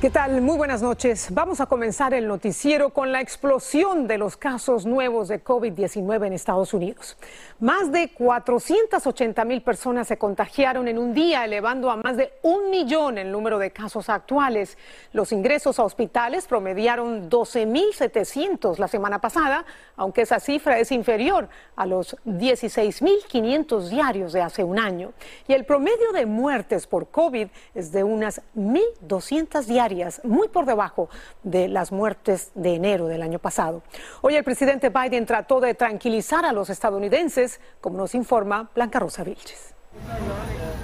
¿Qué tal? Muy buenas noches. Vamos a comenzar el noticiero con la explosión de los casos nuevos de COVID-19 en Estados Unidos. Más de 480 mil personas se contagiaron en un día, elevando a más de un millón el número de casos actuales. Los ingresos a hospitales promediaron 12.700 la semana pasada, aunque esa cifra es inferior a los 16.500 diarios de hace un año. Y el promedio de muertes por COVID es de unas 1.200 diarias muy por debajo de las muertes de enero del año pasado. Hoy el presidente Biden trató de tranquilizar a los estadounidenses, como nos informa Blanca Rosa Vilches.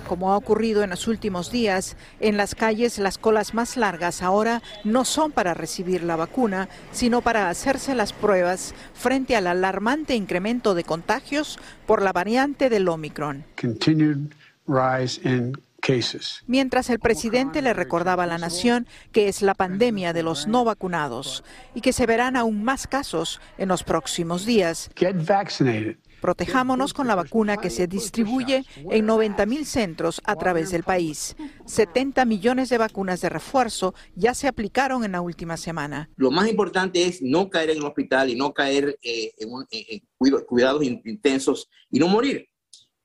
Como ha ocurrido en los últimos días, en las calles las colas más largas ahora no son para recibir la vacuna, sino para hacerse las pruebas frente al alarmante incremento de contagios por la variante del Omicron. Mientras el presidente le recordaba a la nación que es la pandemia de los no vacunados y que se verán aún más casos en los próximos días. Protejámonos con la vacuna que se distribuye en 90 mil centros a través del país. 70 millones de vacunas de refuerzo ya se aplicaron en la última semana. Lo más importante es no caer en el hospital y no caer eh, en cuidados intensos y no morir.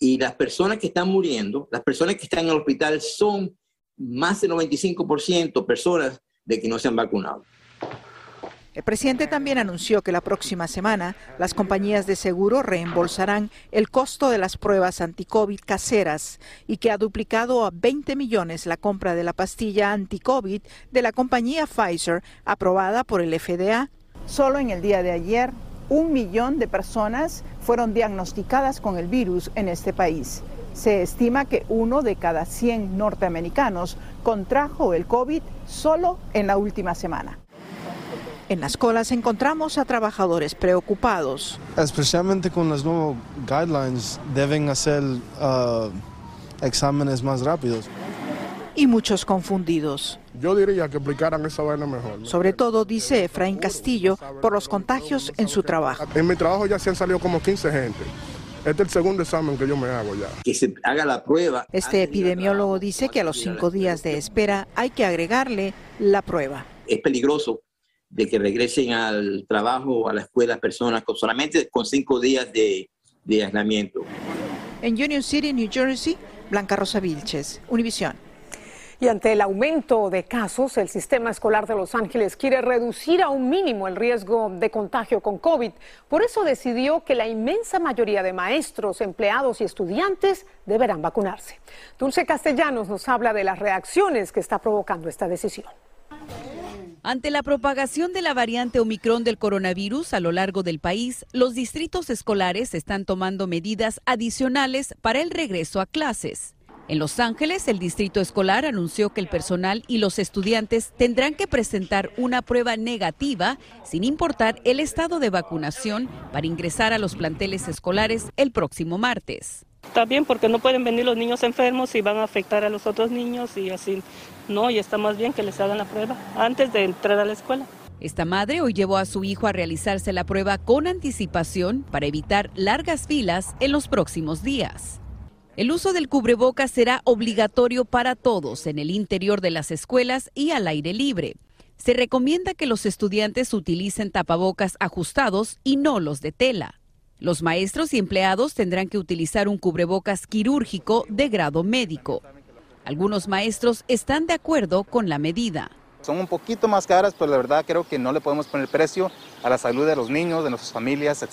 Y las personas que están muriendo, las personas que están en el hospital son más del 95% personas de que no se han vacunado. El presidente también anunció que la próxima semana las compañías de seguro reembolsarán el costo de las pruebas anti-COVID caseras y que ha duplicado a 20 millones la compra de la pastilla anti-COVID de la compañía Pfizer aprobada por el FDA. Solo en el día de ayer, un millón de personas fueron diagnosticadas con el virus en este país. Se estima que uno de cada 100 norteamericanos contrajo el COVID solo en la última semana. En las colas encontramos a trabajadores preocupados. Especialmente con los nuevos guidelines, deben hacer uh, exámenes más rápidos y muchos confundidos. Yo diría que aplicaran esa vaina mejor. Sobre todo, dice Efraín Castillo, por los contagios en su trabajo. En mi trabajo ya se han salido como 15 gente. Este es el segundo examen que yo me hago ya. Que se haga la prueba. Este epidemiólogo dice que a los cinco días de espera hay que agregarle la prueba. Es peligroso de que regresen al trabajo o a la escuela personas con solamente con cinco días de, de aislamiento. En Union City, New Jersey, Blanca Rosa Vilches, Univisión. Y ante el aumento de casos, el sistema escolar de Los Ángeles quiere reducir a un mínimo el riesgo de contagio con COVID. Por eso decidió que la inmensa mayoría de maestros, empleados y estudiantes deberán vacunarse. Dulce Castellanos nos habla de las reacciones que está provocando esta decisión. Ante la propagación de la variante Omicron del coronavirus a lo largo del país, los distritos escolares están tomando medidas adicionales para el regreso a clases. En Los Ángeles, el distrito escolar anunció que el personal y los estudiantes tendrán que presentar una prueba negativa sin importar el estado de vacunación para ingresar a los planteles escolares el próximo martes. Está bien porque no pueden venir los niños enfermos y van a afectar a los otros niños y así. No, y está más bien que les hagan la prueba antes de entrar a la escuela. Esta madre hoy llevó a su hijo a realizarse la prueba con anticipación para evitar largas filas en los próximos días. El uso del cubrebocas será obligatorio para todos en el interior de las escuelas y al aire libre. Se recomienda que los estudiantes utilicen tapabocas ajustados y no los de tela. Los maestros y empleados tendrán que utilizar un cubrebocas quirúrgico de grado médico. Algunos maestros están de acuerdo con la medida. Son un poquito más caras, pero la verdad creo que no le podemos poner precio a la salud de los niños, de nuestras familias.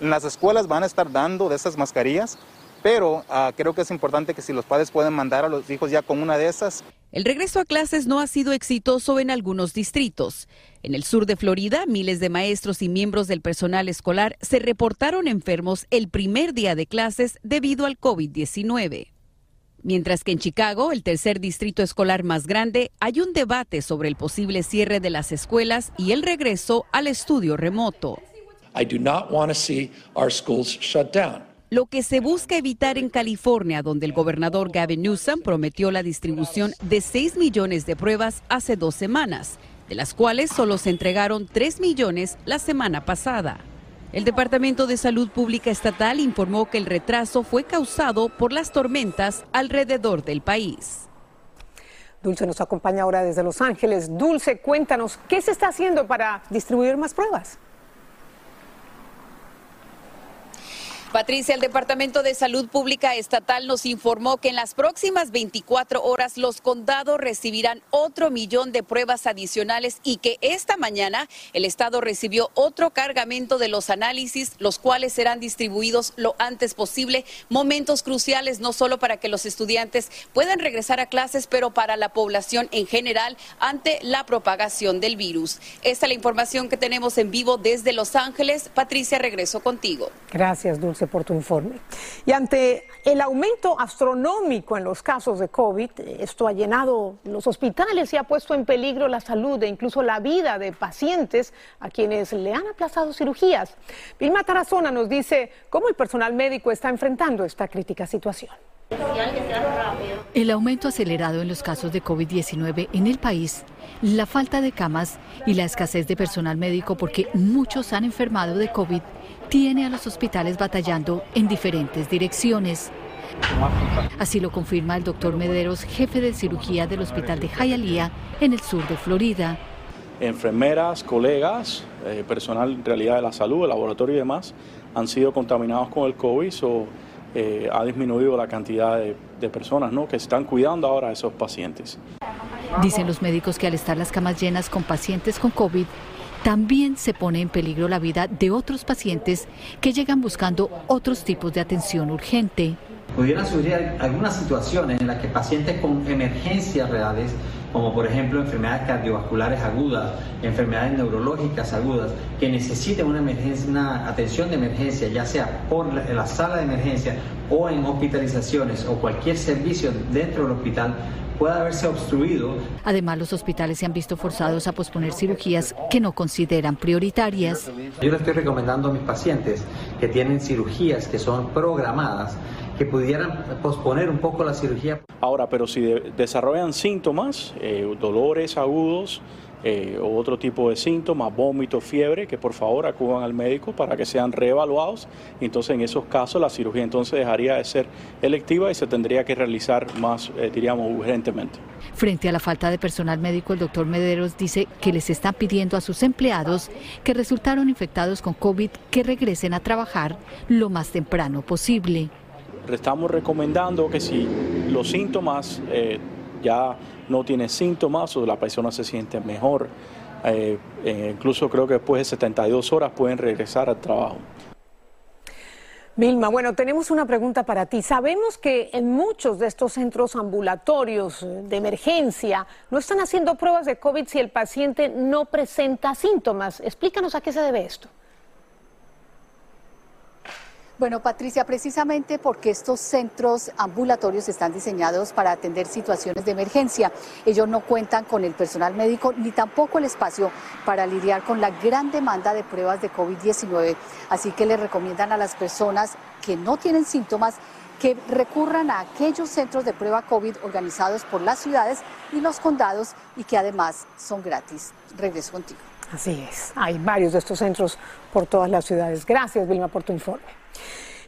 En las escuelas van a estar dando de esas mascarillas, pero ah, creo que es importante que si los padres pueden mandar a los hijos ya con una de esas. El regreso a clases no ha sido exitoso en algunos distritos. En el sur de Florida, miles de maestros y miembros del personal escolar se reportaron enfermos el primer día de clases debido al COVID-19. Mientras que en Chicago, el tercer distrito escolar más grande, hay un debate sobre el posible cierre de las escuelas y el regreso al estudio remoto. I do not want to see our schools shut down lo que se busca evitar en California, donde el gobernador Gavin Newsom prometió la distribución de 6 millones de pruebas hace dos semanas, de las cuales solo se entregaron 3 millones la semana pasada. El Departamento de Salud Pública Estatal informó que el retraso fue causado por las tormentas alrededor del país. Dulce nos acompaña ahora desde Los Ángeles. Dulce, cuéntanos, ¿qué se está haciendo para distribuir más pruebas? Patricia, el Departamento de Salud Pública Estatal nos informó que en las próximas 24 horas los condados recibirán otro millón de pruebas adicionales y que esta mañana el Estado recibió otro cargamento de los análisis, los cuales serán distribuidos lo antes posible. Momentos cruciales no solo para que los estudiantes puedan regresar a clases, pero para la población en general ante la propagación del virus. Esta es la información que tenemos en vivo desde Los Ángeles. Patricia, regreso contigo. Gracias, Dulce por tu informe. Y ante el aumento astronómico en los casos de COVID, esto ha llenado los hospitales y ha puesto en peligro la salud e incluso la vida de pacientes a quienes le han aplazado cirugías. Vilma Tarazona nos dice cómo el personal médico está enfrentando esta crítica situación. El aumento acelerado en los casos de COVID-19 en el país, la falta de camas y la escasez de personal médico porque muchos han enfermado de COVID tiene a los hospitales batallando en diferentes direcciones. Así lo confirma el doctor Mederos, jefe de cirugía del hospital de Hialeah, en el sur de Florida. Enfermeras, colegas, eh, personal en realidad de la salud, el laboratorio y demás, han sido contaminados con el COVID, o eh, ha disminuido la cantidad de, de personas ¿no? que están cuidando ahora a esos pacientes. Dicen los médicos que al estar las camas llenas con pacientes con COVID, también se pone en peligro la vida de otros pacientes que llegan buscando otros tipos de atención urgente. Pudieran surgir algunas situaciones en las que pacientes con emergencias reales, como por ejemplo enfermedades cardiovasculares agudas, enfermedades neurológicas agudas, que necesiten una, atención de emergencia, ya sea por la sala de emergencia o en hospitalizaciones o cualquier servicio dentro del hospital, pueda haberse obstruido. Además, los hospitales se han visto forzados a posponer cirugías que no consideran prioritarias. Yo le estoy recomendando a mis pacientes que tienen cirugías que son programadas que pudieran posponer un poco la cirugía. Ahora, pero si de desarrollan síntomas, eh, dolores agudos, eh, otro tipo de síntomas, vómito, fiebre, que por favor acudan al médico para que sean reevaluados. Y entonces en esos casos la cirugía entonces dejaría de ser electiva y se tendría que realizar más, eh, diríamos, urgentemente. Frente a la falta de personal médico, el doctor Mederos dice que les está pidiendo a sus empleados que resultaron infectados con COVID que regresen a trabajar lo más temprano posible. Estamos recomendando que si los síntomas eh, ya no tiene síntomas o la persona se siente mejor. Eh, eh, incluso creo que después de 72 horas pueden regresar al trabajo. Vilma, bueno, tenemos una pregunta para ti. Sabemos que en muchos de estos centros ambulatorios eh, de emergencia no están haciendo pruebas de COVID si el paciente no presenta síntomas. Explícanos a qué se debe esto. Bueno, Patricia, precisamente porque estos centros ambulatorios están diseñados para atender situaciones de emergencia. Ellos no cuentan con el personal médico ni tampoco el espacio para lidiar con la gran demanda de pruebas de COVID-19. Así que le recomiendan a las personas que no tienen síntomas que recurran a aquellos centros de prueba COVID organizados por las ciudades y los condados y que además son gratis. Regreso contigo. Así es, hay varios de estos centros por todas las ciudades. Gracias, Vilma, por tu informe.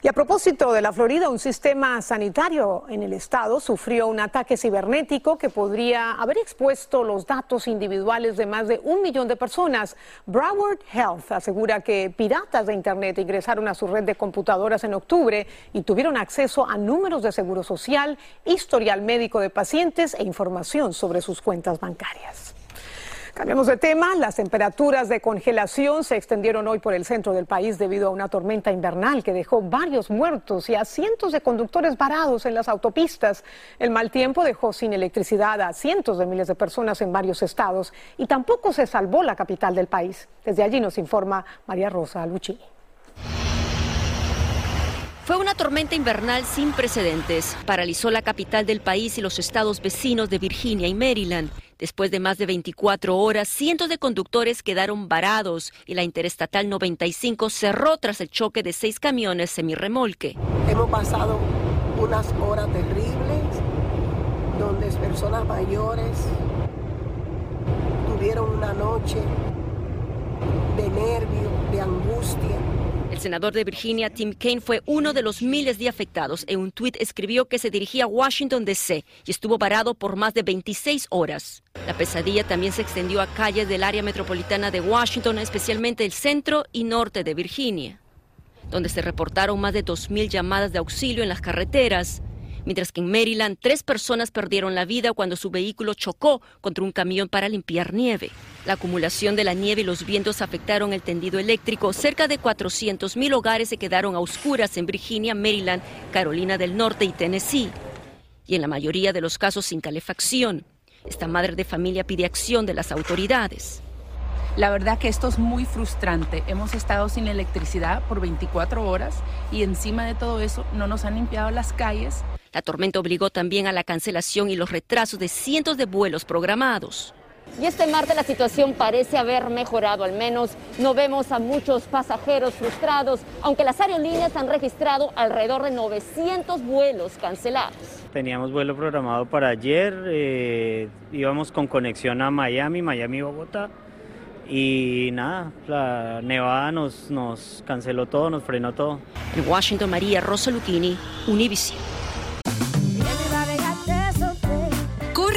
Y a propósito de la Florida, un sistema sanitario en el estado sufrió un ataque cibernético que podría haber expuesto los datos individuales de más de un millón de personas. Broward Health asegura que piratas de Internet ingresaron a su red de computadoras en octubre y tuvieron acceso a números de seguro social, historial médico de pacientes e información sobre sus cuentas bancarias. Cambiamos de tema. Las temperaturas de congelación se extendieron hoy por el centro del país debido a una tormenta invernal que dejó varios muertos y a cientos de conductores varados en las autopistas. El mal tiempo dejó sin electricidad a cientos de miles de personas en varios estados y tampoco se salvó la capital del país. Desde allí nos informa María Rosa Luchini. Fue una tormenta invernal sin precedentes. Paralizó la capital del país y los estados vecinos de Virginia y Maryland. Después de más de 24 horas, cientos de conductores quedaron varados y la Interestatal 95 cerró tras el choque de seis camiones semirremolque. Hemos pasado unas horas terribles donde personas mayores tuvieron una noche de nervio, de angustia el senador de Virginia, Tim Kaine, fue uno de los miles de afectados. En un tuit escribió que se dirigía a Washington, D.C. y estuvo varado por más de 26 horas. La pesadilla también se extendió a calles del área metropolitana de Washington, especialmente el centro y norte de Virginia, donde se reportaron más de 2.000 llamadas de auxilio en las carreteras mientras que en Maryland tres personas perdieron la vida cuando su vehículo chocó contra un camión para limpiar nieve. La acumulación de la nieve y los vientos afectaron el tendido eléctrico. Cerca de 400.000 hogares se quedaron a oscuras en Virginia, Maryland, Carolina del Norte y Tennessee. Y en la mayoría de los casos sin calefacción. Esta madre de familia pide acción de las autoridades. La verdad que esto es muy frustrante. Hemos estado sin electricidad por 24 horas y encima de todo eso no nos han limpiado las calles, la tormenta obligó también a la cancelación y los retrasos de cientos de vuelos programados. Y este martes la situación parece haber mejorado, al menos no vemos a muchos pasajeros frustrados, aunque las aerolíneas han registrado alrededor de 900 vuelos cancelados. Teníamos vuelo programado para ayer, eh, íbamos con conexión a Miami, Miami-Bogotá, y nada, la nevada nos, nos canceló todo, nos frenó todo. En Washington, María Rosa Lucchini, Univision.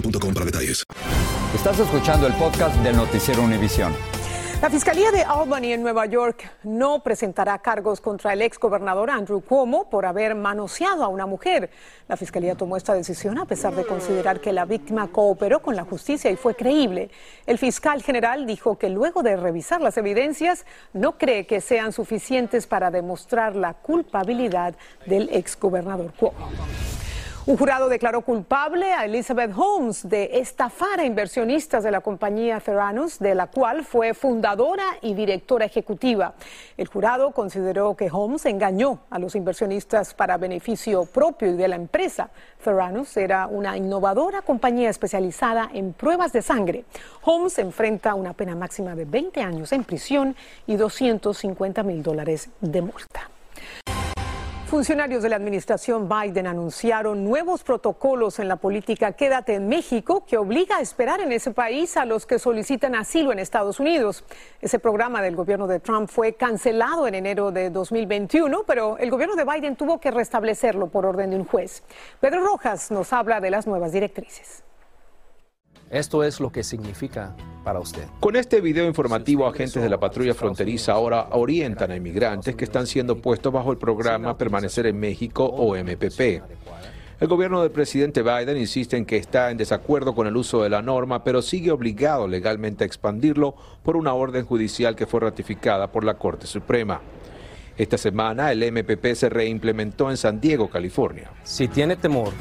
boostmobile.com para detalles. Estás escuchando el podcast del noticiero Univisión. La Fiscalía de Albany en Nueva York no presentará cargos contra el ex gobernador Andrew Cuomo por haber manoseado a una mujer. La Fiscalía tomó esta decisión a pesar de considerar que la víctima cooperó con la justicia y fue creíble. El fiscal general dijo que luego de revisar las evidencias no cree que sean suficientes para demostrar la culpabilidad del ex gobernador Cuomo. Un jurado declaró culpable a Elizabeth Holmes de estafar a inversionistas de la compañía Theranos, de la cual fue fundadora y directora ejecutiva. El jurado consideró que Holmes engañó a los inversionistas para beneficio propio y de la empresa. Theranos era una innovadora compañía especializada en pruebas de sangre. Holmes enfrenta una pena máxima de 20 años en prisión y 250 mil dólares de multa. Funcionarios de la administración Biden anunciaron nuevos protocolos en la política Quédate en México que obliga a esperar en ese país a los que solicitan asilo en Estados Unidos. Ese programa del gobierno de Trump fue cancelado en enero de 2021, pero el gobierno de Biden tuvo que restablecerlo por orden de un juez. Pedro Rojas nos habla de las nuevas directrices. Esto es lo que significa para usted. Con este video informativo, agentes de la patrulla fronteriza ahora orientan a inmigrantes que están siendo puestos bajo el programa Permanecer en México o MPP. El gobierno del presidente Biden insiste en que está en desacuerdo con el uso de la norma, pero sigue obligado legalmente a expandirlo por una orden judicial que fue ratificada por la Corte Suprema. Esta semana el MPP se reimplementó en San Diego, California. Si tiene temor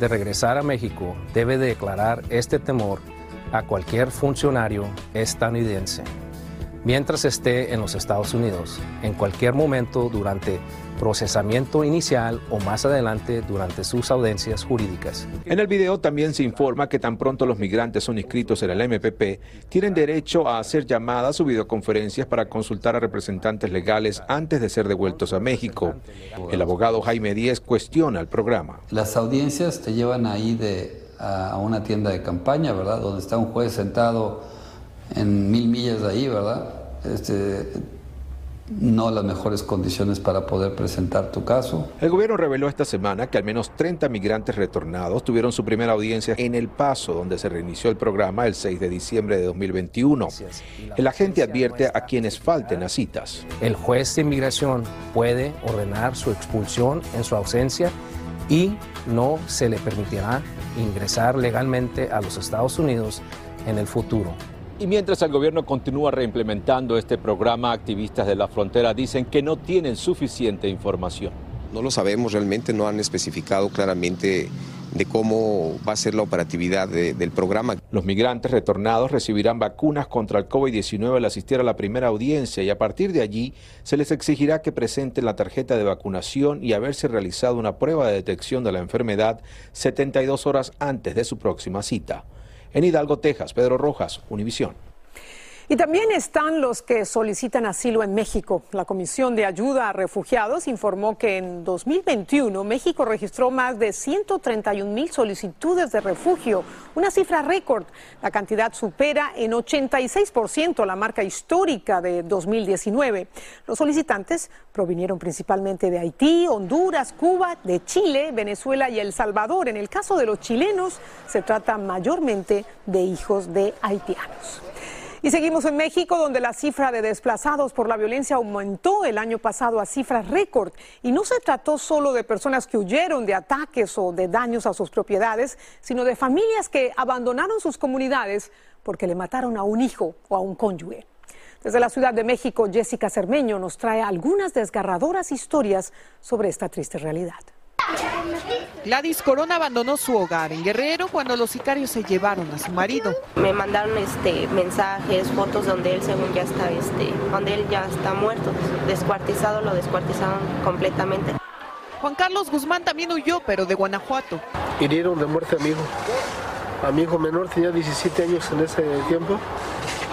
de regresar a México debe declarar este temor a cualquier funcionario estadounidense mientras esté en los Estados Unidos, en cualquier momento durante procesamiento inicial o más adelante durante sus audiencias jurídicas. En el video también se informa que tan pronto los migrantes son inscritos en el MPP, tienen derecho a hacer llamadas o videoconferencias para consultar a representantes legales antes de ser devueltos a México. El abogado Jaime Díez cuestiona el programa. Las audiencias te llevan ahí de, a una tienda de campaña, ¿verdad? Donde está un juez sentado en mil millas de ahí, ¿verdad? Este, no las mejores condiciones para poder presentar tu caso. El gobierno reveló esta semana que al menos 30 migrantes retornados tuvieron su primera audiencia en El Paso, donde se reinició el programa el 6 de diciembre de 2021. El agente advierte a quienes falten las citas. El juez de inmigración puede ordenar su expulsión en su ausencia y no se le permitirá ingresar legalmente a los Estados Unidos en el futuro. Y mientras el gobierno continúa reimplementando este programa, activistas de la frontera dicen que no tienen suficiente información. No lo sabemos realmente, no han especificado claramente de cómo va a ser la operatividad del programa. Los migrantes retornados recibirán vacunas contra el COVID-19 al asistir a la primera audiencia y a partir de allí se les exigirá que presenten la tarjeta de vacunación y haberse realizado una prueba de detección de la enfermedad 72 horas antes de su próxima cita. En Hidalgo, Texas, Pedro Rojas, Univisión. Y también están los que solicitan asilo en México. La Comisión de Ayuda a Refugiados informó que en 2021 México registró más de 131 mil solicitudes de refugio, una cifra récord. La cantidad supera en 86% la marca histórica de 2019. Los solicitantes provinieron principalmente de Haití, Honduras, Cuba, de Chile, Venezuela y El Salvador. En el caso de los chilenos, se trata mayormente de hijos de haitianos. Y seguimos en México, donde la cifra de desplazados por la violencia aumentó el año pasado a cifras récord. Y no se trató solo de personas que huyeron de ataques o de daños a sus propiedades, sino de familias que abandonaron sus comunidades porque le mataron a un hijo o a un cónyuge. Desde la Ciudad de México, Jessica Cermeño nos trae algunas desgarradoras historias sobre esta triste realidad. Gladys Corona abandonó su hogar en Guerrero cuando los sicarios se llevaron a su marido. Me mandaron este mensajes, fotos donde él según ya está este, donde él ya está muerto, descuartizado, lo descuartizaron completamente. Juan Carlos Guzmán también huyó, pero de Guanajuato. Hirieron de muerte a mi hijo. A mi hijo menor tenía 17 años en ese tiempo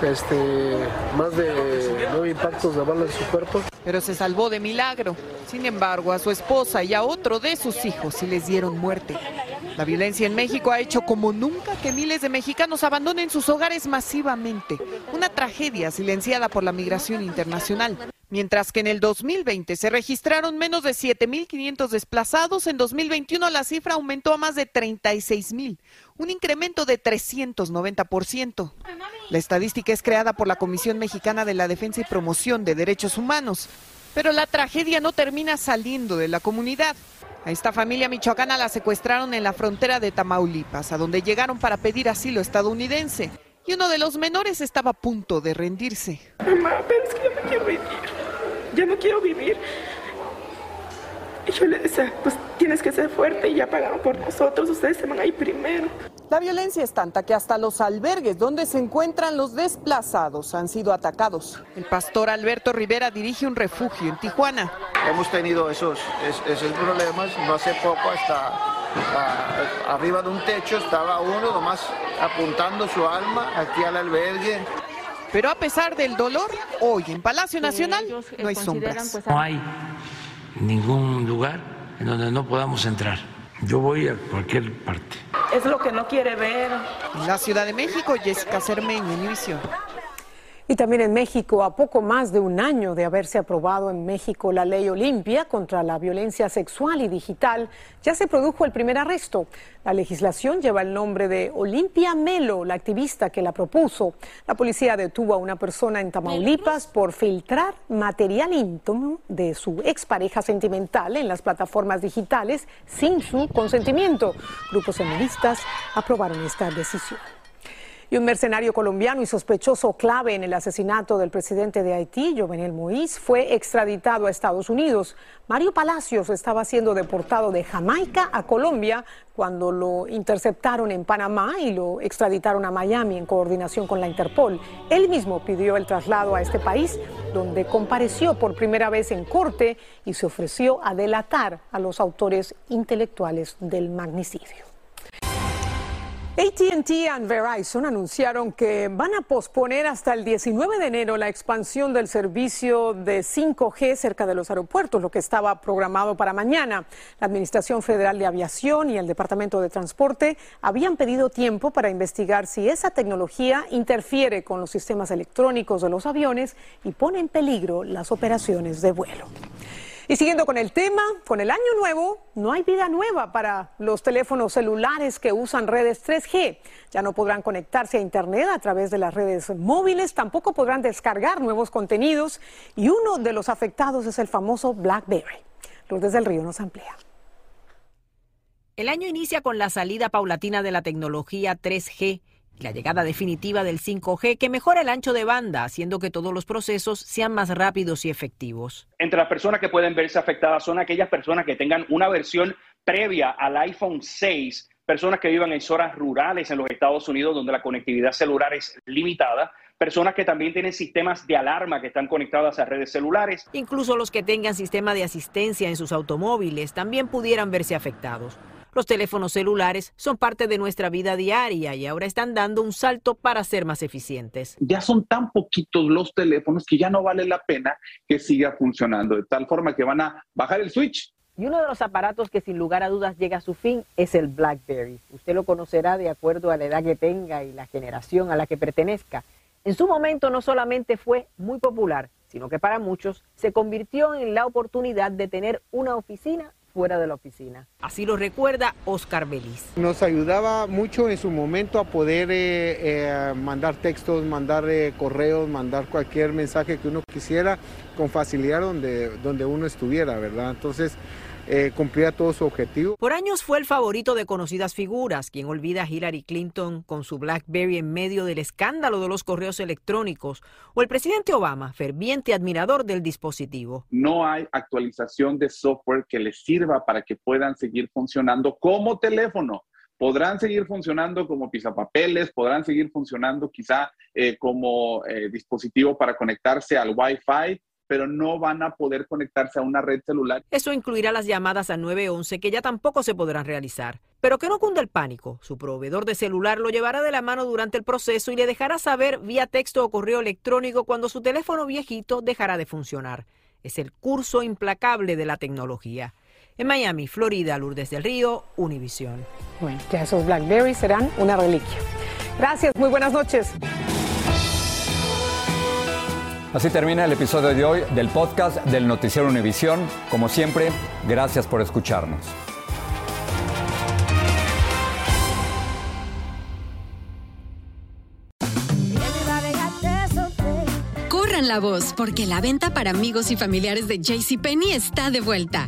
este, más de nueve impactos de bala en su cuerpo. Pero se salvó de milagro. Sin embargo, a su esposa y a otro de sus hijos sí les dieron muerte. La violencia en México ha hecho como nunca que miles de mexicanos abandonen sus hogares masivamente. Una tragedia silenciada por la migración internacional. Mientras que en el 2020 se registraron menos de 7.500 desplazados, en 2021 la cifra aumentó a más de 36.000, un incremento de 390%. La estadística es creada por la Comisión Mexicana de la Defensa y Promoción de Derechos Humanos, pero la tragedia no termina saliendo de la comunidad. A esta familia michoacana la secuestraron en la frontera de Tamaulipas, a donde llegaron para pedir asilo estadounidense. Y uno de los menores estaba a punto de rendirse. Mamá, pero es que yo me quiero vivir ya no quiero vivir. Y yo le decía, pues tienes que ser fuerte y ya pagaron por nosotros, ustedes se van ahí primero. La violencia es tanta que hasta los albergues donde se encuentran los desplazados han sido atacados. El pastor Alberto Rivera dirige un refugio en Tijuana. Hemos tenido esos, esos problemas, no hace poco hasta arriba de un techo estaba uno nomás apuntando su alma aquí al albergue pero a pesar del dolor, hoy en Palacio Nacional eh, no hay sombras. Pues, no hay ningún lugar en donde no podamos entrar. Yo voy a cualquier parte. Es lo que no quiere ver. La Ciudad de México, Jessica Cermeño, Univisión. Y también en México, a poco más de un año de haberse aprobado en México la ley Olimpia contra la violencia sexual y digital, ya se produjo el primer arresto. La legislación lleva el nombre de Olimpia Melo, la activista que la propuso. La policía detuvo a una persona en Tamaulipas por filtrar material íntimo de su expareja sentimental en las plataformas digitales sin su consentimiento. Grupos feministas aprobaron esta decisión. Y un mercenario colombiano y sospechoso clave en el asesinato del presidente de Haití, Jovenel Moïse, fue extraditado a Estados Unidos. Mario Palacios estaba siendo deportado de Jamaica a Colombia cuando lo interceptaron en Panamá y lo extraditaron a Miami en coordinación con la Interpol. Él mismo pidió el traslado a este país, donde compareció por primera vez en corte y se ofreció a delatar a los autores intelectuales del magnicidio. ATT y Verizon anunciaron que van a posponer hasta el 19 de enero la expansión del servicio de 5G cerca de los aeropuertos, lo que estaba programado para mañana. La Administración Federal de Aviación y el Departamento de Transporte habían pedido tiempo para investigar si esa tecnología interfiere con los sistemas electrónicos de los aviones y pone en peligro las operaciones de vuelo. Y siguiendo con el tema, con el año nuevo no hay vida nueva para los teléfonos celulares que usan redes 3G. Ya no podrán conectarse a Internet a través de las redes móviles, tampoco podrán descargar nuevos contenidos y uno de los afectados es el famoso BlackBerry. Lourdes del Río nos amplía. El año inicia con la salida paulatina de la tecnología 3G la llegada definitiva del 5G que mejora el ancho de banda, haciendo que todos los procesos sean más rápidos y efectivos. Entre las personas que pueden verse afectadas son aquellas personas que tengan una versión previa al iPhone 6, personas que vivan en zonas rurales en los Estados Unidos donde la conectividad celular es limitada, personas que también tienen sistemas de alarma que están conectados a redes celulares. Incluso los que tengan sistema de asistencia en sus automóviles también pudieran verse afectados. Los teléfonos celulares son parte de nuestra vida diaria y ahora están dando un salto para ser más eficientes. Ya son tan poquitos los teléfonos que ya no vale la pena que siga funcionando, de tal forma que van a bajar el switch y uno de los aparatos que sin lugar a dudas llega a su fin es el BlackBerry. Usted lo conocerá de acuerdo a la edad que tenga y la generación a la que pertenezca. En su momento no solamente fue muy popular, sino que para muchos se convirtió en la oportunidad de tener una oficina fuera de la oficina. Así lo recuerda Oscar Belis. Nos ayudaba mucho en su momento a poder eh, eh, mandar textos, mandar eh, correos, mandar cualquier mensaje que uno quisiera con facilidad donde, donde uno estuviera, ¿verdad? Entonces, eh, cumplía todo su objetivo. Por años fue el favorito de conocidas figuras. Quien olvida a Hillary Clinton con su BlackBerry en medio del escándalo de los correos electrónicos, o el presidente Obama, ferviente admirador del dispositivo. No hay actualización de software que les sirva para que puedan seguir funcionando como teléfono podrán seguir funcionando como pisapapeles, podrán seguir funcionando quizá eh, como eh, dispositivo para conectarse al Wi-Fi, pero no van a poder conectarse a una red celular. Eso incluirá las llamadas a 911 que ya tampoco se podrán realizar. Pero que no cunda el pánico. Su proveedor de celular lo llevará de la mano durante el proceso y le dejará saber vía texto o correo electrónico cuando su teléfono viejito dejará de funcionar. Es el curso implacable de la tecnología. En Miami, Florida, Lourdes del Río, Univisión. Bueno, ya esos Blackberry serán una reliquia. Gracias, muy buenas noches. Así termina el episodio de hoy del podcast del Noticiero Univisión. Como siempre, gracias por escucharnos. Corran la voz porque la venta para amigos y familiares de JCPenney está de vuelta.